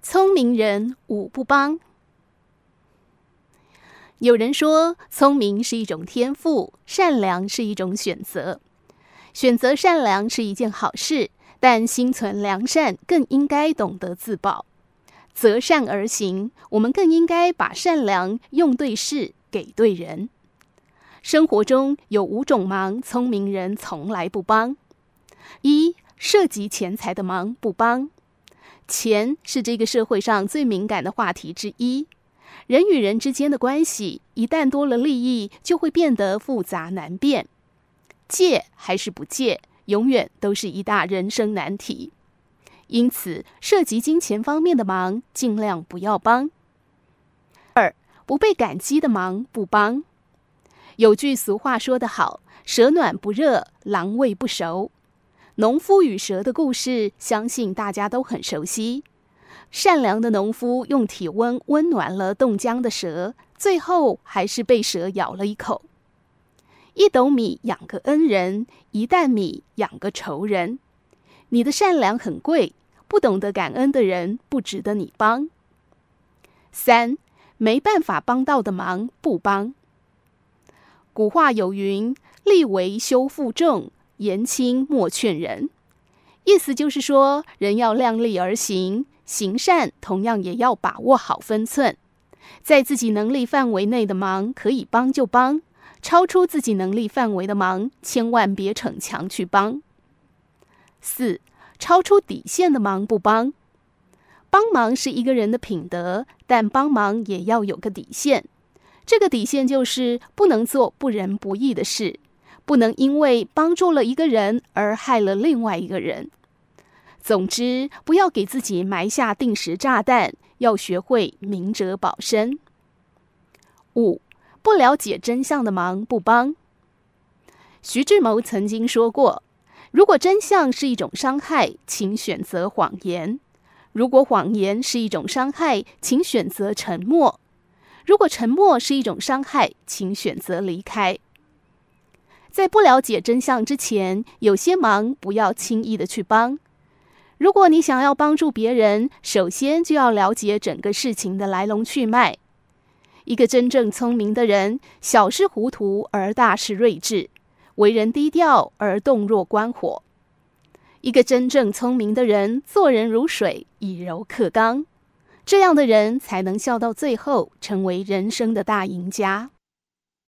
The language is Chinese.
聪明人五不帮。有人说，聪明是一种天赋，善良是一种选择。选择善良是一件好事，但心存良善更应该懂得自保，择善而行。我们更应该把善良用对事，给对人。生活中有五种忙，聪明人从来不帮：一、涉及钱财的忙不帮。钱是这个社会上最敏感的话题之一。人与人之间的关系，一旦多了利益，就会变得复杂难辨。借还是不借，永远都是一大人生难题。因此，涉及金钱方面的忙，尽量不要帮。二、不被感激的忙不帮。有句俗话说得好：“蛇暖不热，狼胃不熟。”农夫与蛇的故事，相信大家都很熟悉。善良的农夫用体温温暖了冻僵的蛇，最后还是被蛇咬了一口。一斗米养个恩人，一担米养个仇人。你的善良很贵，不懂得感恩的人不值得你帮。三，没办法帮到的忙不帮。古话有云：“力为修负重，言轻莫劝人。”意思就是说，人要量力而行。行善同样也要把握好分寸，在自己能力范围内的忙可以帮就帮，超出自己能力范围的忙千万别逞强去帮。四，超出底线的忙不帮。帮忙是一个人的品德，但帮忙也要有个底线。这个底线就是不能做不仁不义的事，不能因为帮助了一个人而害了另外一个人。总之，不要给自己埋下定时炸弹，要学会明哲保身。五，不了解真相的忙不帮。徐志摩曾经说过：“如果真相是一种伤害，请选择谎言；如果谎言是一种伤害，请选择沉默；如果沉默是一种伤害，请选择离开。”在不了解真相之前，有些忙不要轻易的去帮。如果你想要帮助别人，首先就要了解整个事情的来龙去脉。一个真正聪明的人，小事糊涂而大事睿智，为人低调而洞若观火。一个真正聪明的人，做人如水，以柔克刚，这样的人才能笑到最后，成为人生的大赢家。